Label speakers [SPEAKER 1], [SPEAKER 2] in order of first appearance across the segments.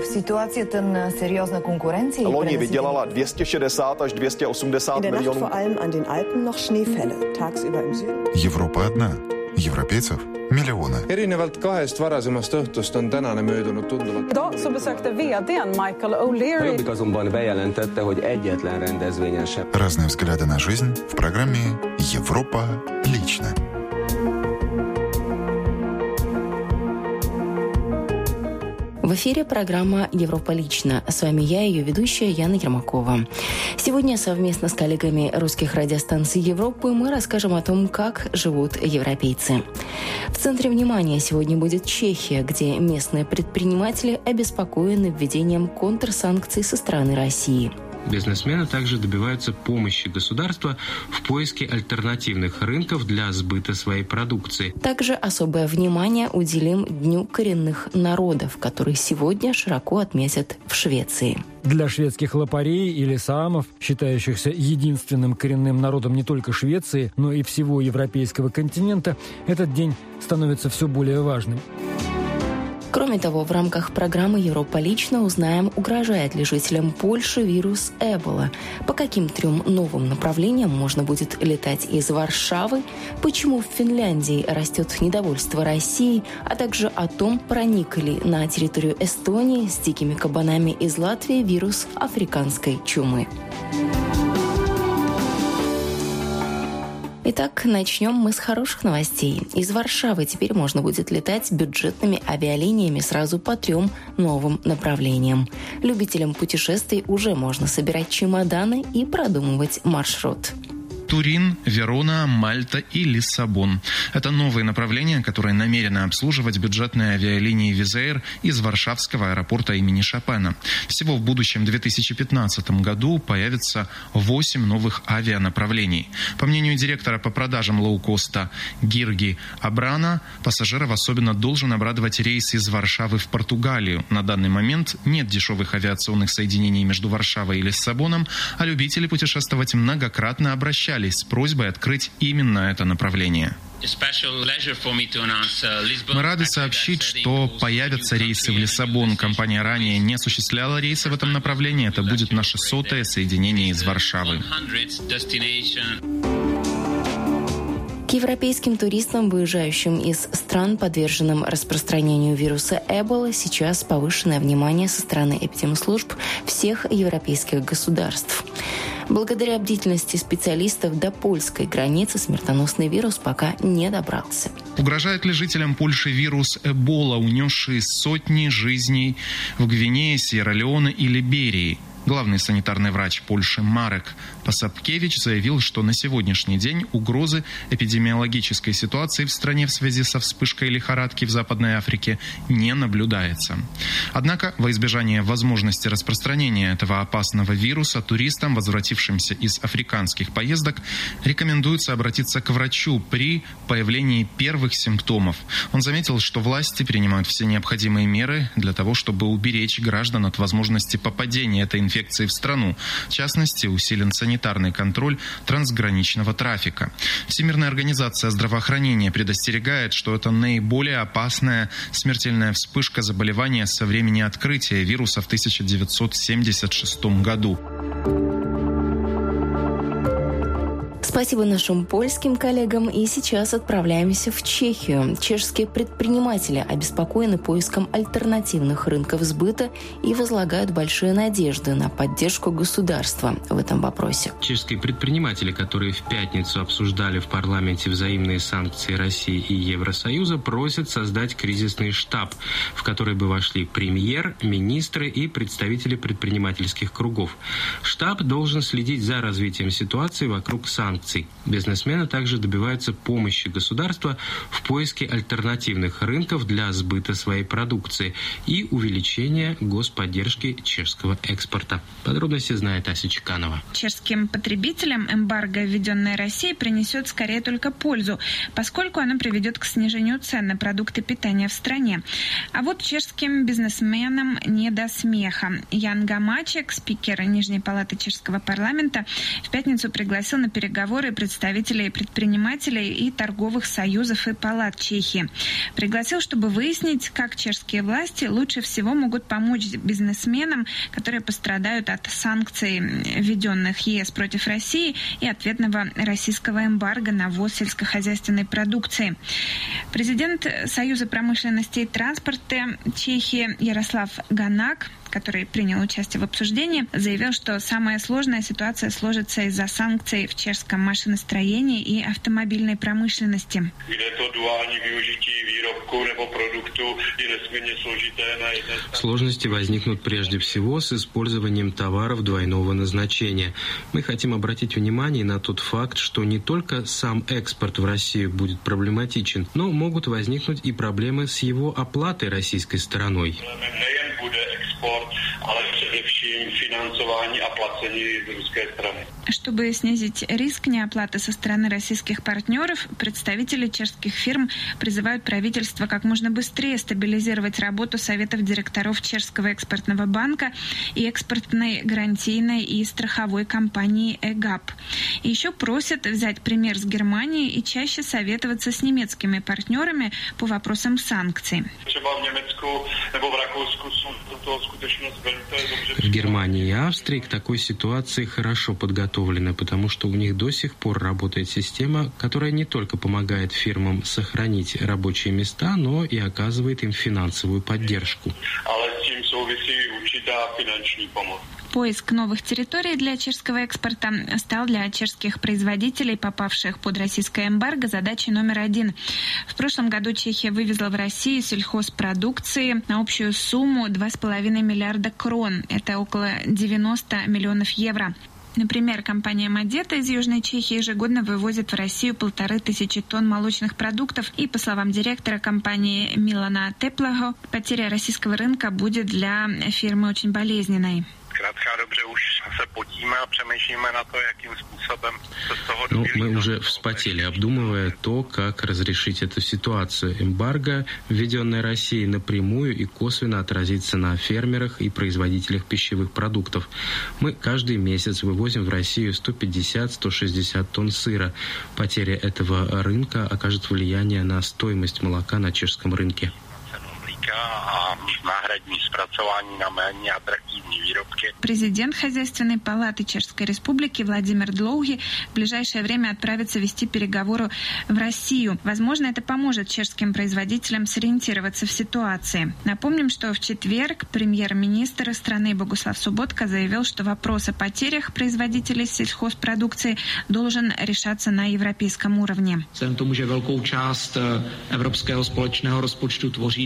[SPEAKER 1] v situaci ten seriózna konkurenci.
[SPEAKER 2] Loni vydělala 260 až 280
[SPEAKER 3] In der Nacht
[SPEAKER 2] milionů.
[SPEAKER 3] vor allem an den Alpen noch Schneefälle. Tagsüber im Süden.
[SPEAKER 4] Европа одна. Европейцев миллионы.
[SPEAKER 5] erinevalt kahest varasemast õhtust on tänane möödunud tunduvalt.
[SPEAKER 6] Idag så besökte vdn Michael O'Leary
[SPEAKER 7] Jobbik azonban bejelentette, hogy egyetlen rendezvényen sem
[SPEAKER 4] Разные взгляды на жизнь в программе «Европа лично».
[SPEAKER 8] В эфире программа «Европа лично». С вами я, ее ведущая Яна Ермакова. Сегодня совместно с коллегами русских радиостанций Европы мы расскажем о том, как живут европейцы. В центре внимания сегодня будет Чехия, где местные предприниматели обеспокоены введением контрсанкций со стороны России.
[SPEAKER 9] Бизнесмены также добиваются помощи государства в поиске альтернативных рынков для сбыта своей продукции.
[SPEAKER 8] Также особое внимание уделим Дню коренных народов, который сегодня широко отметят в Швеции.
[SPEAKER 10] Для шведских лопарей или саамов, считающихся единственным коренным народом не только Швеции, но и всего европейского континента, этот день становится все более важным.
[SPEAKER 8] Кроме того, в рамках программы «Европа лично» узнаем, угрожает ли жителям Польши вирус Эбола, по каким трем новым направлениям можно будет летать из Варшавы, почему в Финляндии растет недовольство России, а также о том, проник ли на территорию Эстонии с дикими кабанами из Латвии вирус африканской чумы. Итак, начнем мы с хороших новостей. Из Варшавы теперь можно будет летать бюджетными авиалиниями сразу по трем новым направлениям. Любителям путешествий уже можно собирать чемоданы и продумывать маршрут.
[SPEAKER 11] Турин, Верона, Мальта и Лиссабон. Это новые направления, которые намерены обслуживать бюджетные авиалинии Wizz Air из Варшавского аэропорта имени Шопена. Всего в будущем 2015 году появится 8 новых авианаправлений. По мнению директора по продажам лоукоста Гирги Абрана, пассажиров особенно должен обрадовать рейс из Варшавы в Португалию. На данный момент нет дешевых авиационных соединений между Варшавой и Лиссабоном, а любители путешествовать многократно обращались с просьбой открыть именно это направление. Мы рады сообщить, что появятся рейсы в Лиссабон. Компания ранее не осуществляла рейсы в этом направлении. Это будет наше сотое соединение из Варшавы.
[SPEAKER 8] К европейским туристам, выезжающим из стран, подверженным распространению вируса Эбола, сейчас повышенное внимание со стороны эпидемслужб всех европейских государств. Благодаря бдительности специалистов до польской границы смертоносный вирус пока не добрался.
[SPEAKER 11] Угрожает ли жителям Польши вирус Эбола, унесший сотни жизней в Гвинее, Сьерра-Леоне и Либерии? Главный санитарный врач Польши Марек Посапкевич заявил, что на сегодняшний день угрозы эпидемиологической ситуации в стране в связи со вспышкой лихорадки в Западной Африке не наблюдается. Однако, во избежание возможности распространения этого опасного вируса, туристам, возвратившимся из африканских поездок, рекомендуется обратиться к врачу при появлении первых симптомов. Он заметил, что власти принимают все необходимые меры для того, чтобы уберечь граждан от возможности попадения этой инфекции в страну. В частности, усилен санитарный контроль трансграничного трафика. Всемирная организация здравоохранения предостерегает, что это наиболее опасная смертельная вспышка заболевания со времени открытия вируса в 1976 году.
[SPEAKER 8] Спасибо нашим польским коллегам. И сейчас отправляемся в Чехию. Чешские предприниматели обеспокоены поиском альтернативных рынков сбыта и возлагают большие надежды на поддержку государства в этом вопросе.
[SPEAKER 9] Чешские предприниматели, которые в пятницу обсуждали в парламенте взаимные санкции России и Евросоюза, просят создать кризисный штаб, в который бы вошли премьер, министры и представители предпринимательских кругов. Штаб должен следить за развитием ситуации вокруг санкций. Бизнесмены также добиваются помощи государства в поиске альтернативных рынков для сбыта своей продукции и увеличения господдержки чешского экспорта. Подробности знает Ася Чеканова.
[SPEAKER 12] Чешским потребителям эмбарго, введенное Россией, принесет скорее только пользу, поскольку оно приведет к снижению цен на продукты питания в стране. А вот чешским бизнесменам не до смеха. Ян Гамачек, спикер Нижней палаты чешского парламента, в пятницу пригласил на переговоры переговоры представителей предпринимателей и торговых союзов и палат Чехии. Пригласил, чтобы выяснить, как чешские власти лучше всего могут помочь бизнесменам, которые пострадают от санкций, введенных ЕС против России и ответного российского эмбарго на ввоз сельскохозяйственной продукции. Президент Союза промышленности и транспорта Чехии Ярослав Ганак который принял участие в обсуждении, заявил, что самая сложная ситуация сложится из-за санкций в чешском машиностроении и автомобильной промышленности.
[SPEAKER 9] Сложности возникнут прежде всего с использованием товаров двойного назначения. Мы хотим обратить внимание на тот факт, что не только сам экспорт в Россию будет проблематичен, но могут возникнуть и проблемы с его оплатой российской стороной
[SPEAKER 12] a placení z ruské strany. Чтобы снизить риск неоплаты со стороны российских партнеров, представители чешских фирм призывают правительство как можно быстрее стабилизировать работу советов директоров Чешского экспортного банка и экспортной гарантийной и страховой компании ЭГАП. И еще просят взять пример с Германии и чаще советоваться с немецкими партнерами по вопросам санкций.
[SPEAKER 9] В Германии и Австрии к такой ситуации хорошо подготовлены, потому что у них до сих пор работает система, которая не только помогает фирмам сохранить рабочие места, но и оказывает им финансовую поддержку.
[SPEAKER 12] Поиск новых территорий для чешского экспорта стал для чешских производителей, попавших под российское эмбарго, задачей номер один. В прошлом году Чехия вывезла в Россию сельхозпродукции на общую сумму 2,5 миллиарда крон. Это около 90 миллионов евро. Например, компания Мадета из Южной Чехии ежегодно вывозит в Россию полторы тысячи тонн молочных продуктов. И, по словам директора компании Милана Теплаго, потеря российского рынка будет для фирмы очень болезненной. Zkrátka dobře už
[SPEAKER 9] potíme a přemýšlíme na to, jakým způsobem se z toho Ну, мы уже вспотели, обдумывая то, как разрешить эту ситуацию. Эмбарго, введенное Россией, напрямую и косвенно отразится на фермерах и производителях пищевых продуктов. Мы каждый месяц вывозим в Россию 150-160 тонн сыра. Потеря этого рынка окажет влияние на стоимость молока на чешском рынке
[SPEAKER 12] náhradní zpracování na méně аттрактивные výrobky. Президент Хозяйственной палаты Чешской Республики Владимир Длоуги в ближайшее время отправится вести переговоры в Россию. Возможно, это поможет чешским производителям сориентироваться в ситуации. Напомним, что в четверг премьер-министр страны Богуслав Субботка заявил, что вопрос о потерях производителей сельхозпродукции должен решаться на европейском уровне.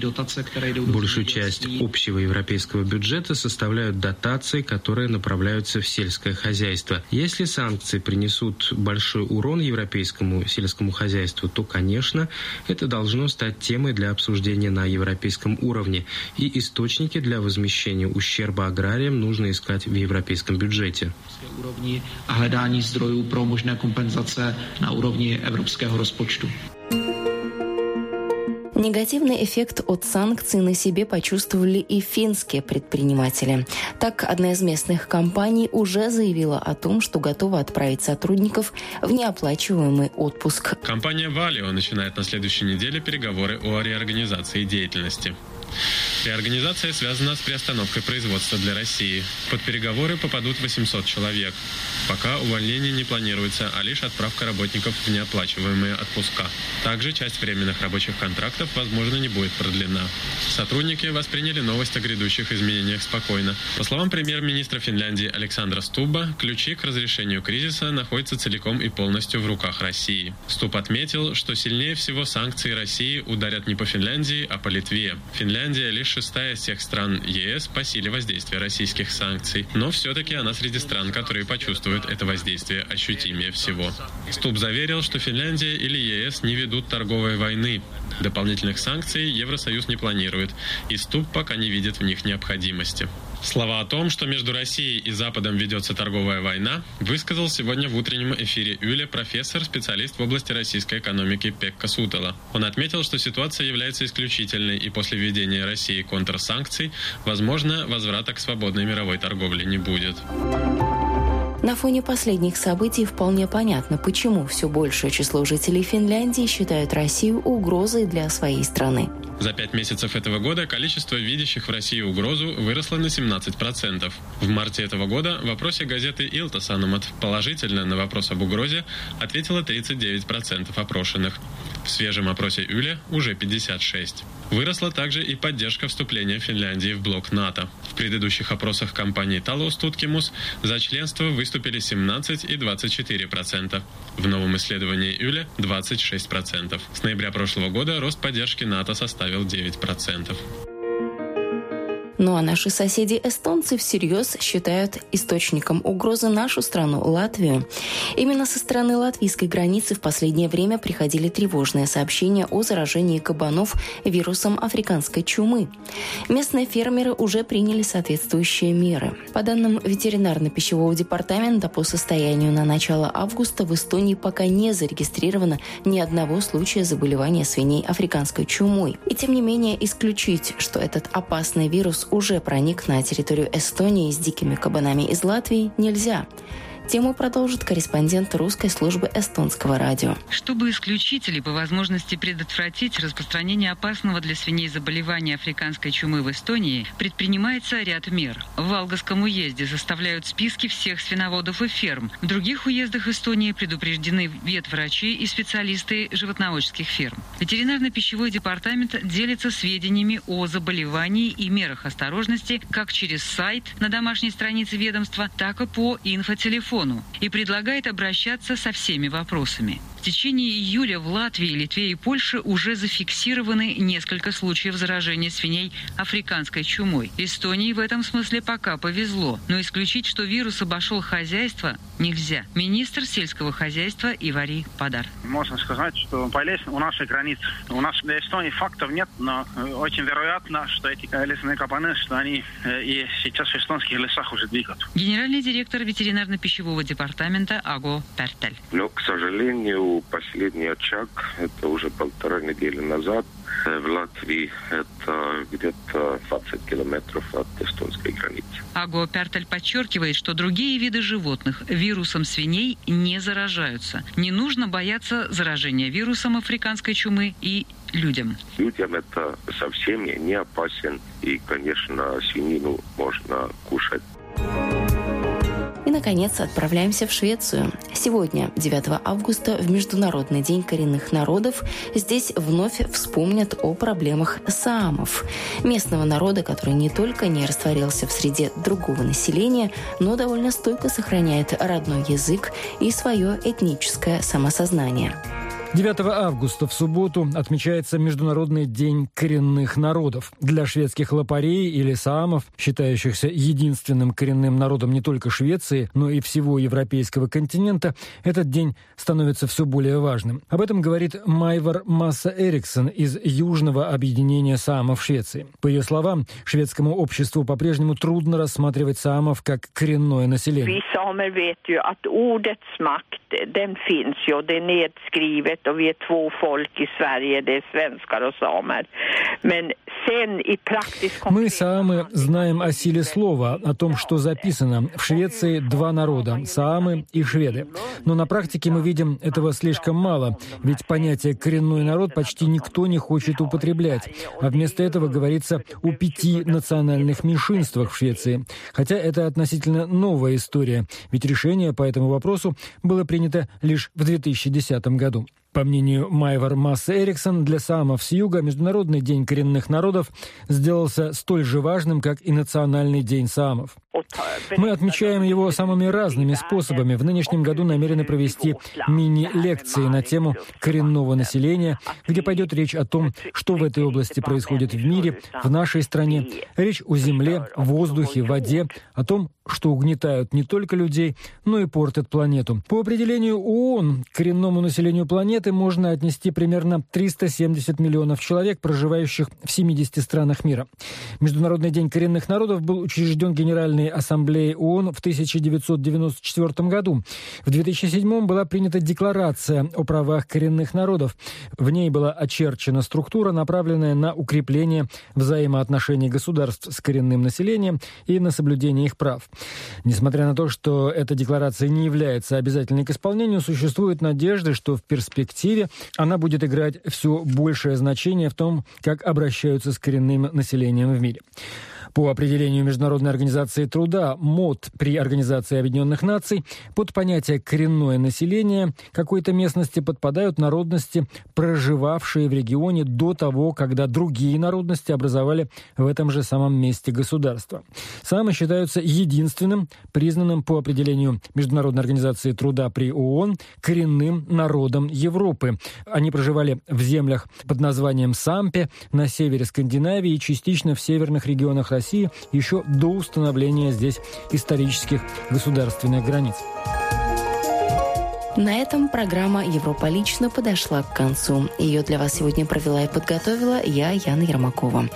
[SPEAKER 13] Dotace,
[SPEAKER 9] Большую часть общего европейского бюджета составляют дотации, которые направляются в сельское хозяйство. Если санкции принесут большой урон европейскому сельскому хозяйству, то, конечно, это должно стать темой для обсуждения на европейском уровне. И источники для возмещения ущерба аграриям нужно искать в европейском бюджете.
[SPEAKER 13] A hledání zdrojů pro možné kompenzace na úrovni evropského rozpočtu.
[SPEAKER 8] Негативный эффект от санкций на себе почувствовали и финские предприниматели. Так, одна из местных компаний уже заявила о том, что готова отправить сотрудников в неоплачиваемый отпуск.
[SPEAKER 14] Компания «Валио» начинает на следующей неделе переговоры о реорганизации деятельности. Реорганизация связана с приостановкой производства для России. Под переговоры попадут 800 человек. Пока увольнение не планируется, а лишь отправка работников в неоплачиваемые отпуска. Также часть временных рабочих контрактов, возможно, не будет продлена. Сотрудники восприняли новость о грядущих изменениях спокойно. По словам премьер-министра Финляндии Александра Стуба, ключи к разрешению кризиса находятся целиком и полностью в руках России. Стуб отметил, что сильнее всего санкции России ударят не по Финляндии, а по Литве. Финляндия лишь шестая из всех стран ЕС по силе воздействия российских санкций, но все-таки она среди стран, которые почувствуют это воздействие ощутимее всего. Ступ заверил, что Финляндия или ЕС не ведут торговой войны. Дополнительных санкций Евросоюз не планирует, и Ступ пока не видит в них необходимости. Слова о том, что между Россией и Западом ведется торговая война, высказал сегодня в утреннем эфире Юля профессор, специалист в области российской экономики Пекка Сутела. Он отметил, что ситуация является исключительной, и после введения России контрсанкций, возможно, возврата к свободной мировой торговле не будет.
[SPEAKER 8] На фоне последних событий вполне понятно, почему все большее число жителей Финляндии считают Россию угрозой для своей страны.
[SPEAKER 14] За пять месяцев этого года количество видящих в России угрозу выросло на 17%. В марте этого года в вопросе газеты «Илта Санамат» положительно на вопрос об угрозе ответило 39% опрошенных. В свежем опросе Юля уже 56. Выросла также и поддержка вступления Финляндии в блок НАТО. В предыдущих опросах компании Talos Tutkimus за членство выступили 17 и 24 процента. В новом исследовании Юля 26 процентов. С ноября прошлого года рост поддержки НАТО составил 9 процентов.
[SPEAKER 8] Ну а наши соседи-эстонцы всерьез считают источником угрозы нашу страну, Латвию. Именно со стороны латвийской границы в последнее время приходили тревожные сообщения о заражении кабанов вирусом африканской чумы. Местные фермеры уже приняли соответствующие меры. По данным ветеринарно-пищевого департамента, по состоянию на начало августа в Эстонии пока не зарегистрировано ни одного случая заболевания свиней африканской чумой. И тем не менее исключить, что этот опасный вирус уже проник на территорию Эстонии с дикими кабанами из Латвии, нельзя. Тему продолжит корреспондент русской службы эстонского радио.
[SPEAKER 15] Чтобы исключить или по возможности предотвратить распространение опасного для свиней заболевания африканской чумы в Эстонии, предпринимается ряд мер. В Волгском уезде составляют списки всех свиноводов и ферм. В других уездах Эстонии предупреждены ветврачи и специалисты животноводческих ферм. Ветеринарно-пищевой департамент делится сведениями о заболевании и мерах осторожности как через сайт на домашней странице ведомства, так и по инфотелефону телефону и предлагает обращаться со всеми вопросами. В течение июля в Латвии, Литве и Польше уже зафиксированы несколько случаев заражения свиней африканской чумой. Эстонии в этом смысле пока повезло, но исключить, что вирус обошел хозяйство, нельзя. Министр сельского хозяйства Ивари Падар.
[SPEAKER 16] Можно сказать, что болезнь у нашей границы. У нас в Эстонии фактов нет, но очень вероятно, что эти лесные кабаны, что они э, и сейчас в эстонских лесах уже двигают.
[SPEAKER 15] Генеральный директор ветеринарно-пищевого департамента Аго Пертель.
[SPEAKER 17] Но, к сожалению, последний очаг, это уже полтора недели назад. В Латвии это где-то 20 километров от эстонской границы.
[SPEAKER 15] Аго Пертель подчеркивает, что другие виды животных вирусом свиней не заражаются. Не нужно бояться заражения вирусом африканской чумы и людям.
[SPEAKER 17] Людям это совсем не опасен. И, конечно, свинину можно кушать.
[SPEAKER 8] Наконец, отправляемся в Швецию. Сегодня, 9 августа, в Международный день коренных народов, здесь вновь вспомнят о проблемах саамов, местного народа, который не только не растворился в среде другого населения, но довольно стойко сохраняет родной язык и свое этническое самосознание.
[SPEAKER 10] 9 августа в субботу отмечается Международный день коренных народов. Для шведских лопарей или саамов, считающихся единственным коренным народом не только Швеции, но и всего европейского континента, этот день становится все более важным. Об этом говорит Майвар Масса Эриксон из Южного объединения саамов Швеции. По ее словам, шведскому обществу по-прежнему трудно рассматривать саамов как коренное население.
[SPEAKER 18] Ju och vi är två folk i Sverige, det är svenskar och samer. Men sen i praktisk
[SPEAKER 10] Мы, саамы, знаем о силе слова, о том, что записано. В Швеции два народа – саамы и шведы. Но на практике мы видим этого слишком мало, ведь понятие «коренной народ» почти никто не хочет употреблять. А вместо этого говорится о пяти национальных меньшинствах в Швеции. Хотя это относительно новая история, ведь решение по этому вопросу было принято лишь в 2010 году. По мнению Майвар Масса Эриксон, для самов с юга Международный день коренных народов сделался столь же важным, как и Национальный день самов. Мы отмечаем его самыми разными способами. В нынешнем году намерены провести мини-лекции на тему коренного населения, где пойдет речь о том, что в этой области происходит в мире, в нашей стране. Речь о земле, воздухе, воде, о том, что угнетают не только людей, но и портят планету. По определению ООН, коренному населению планеты планеты можно отнести примерно 370 миллионов человек, проживающих в 70 странах мира. Международный день коренных народов был учрежден Генеральной Ассамблеей ООН в 1994 году. В 2007 была принята Декларация о правах коренных народов. В ней была очерчена структура, направленная на укрепление взаимоотношений государств с коренным населением и на соблюдение их прав. Несмотря на то, что эта декларация не является обязательной к исполнению, существует надежда, что в перспективе она будет играть все большее значение в том, как обращаются с коренным населением в мире. По определению Международной организации труда МОД при Организации Объединенных Наций под понятие «коренное население» какой-то местности подпадают народности, проживавшие в регионе до того, когда другие народности образовали в этом же самом месте государство. Самы считаются единственным, признанным по определению Международной организации труда при ООН коренным народом Европы. Они проживали в землях под названием Сампе на севере Скандинавии и частично в северных регионах России России еще до установления здесь исторических государственных границ.
[SPEAKER 8] На этом программа «Европа лично» подошла к концу. Ее для вас сегодня провела и подготовила я, Яна Ермакова.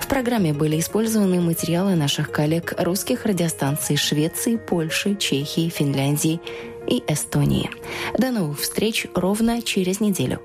[SPEAKER 8] В программе были использованы материалы наших коллег русских радиостанций Швеции, Польши, Чехии, Финляндии и Эстонии. До новых встреч ровно через неделю.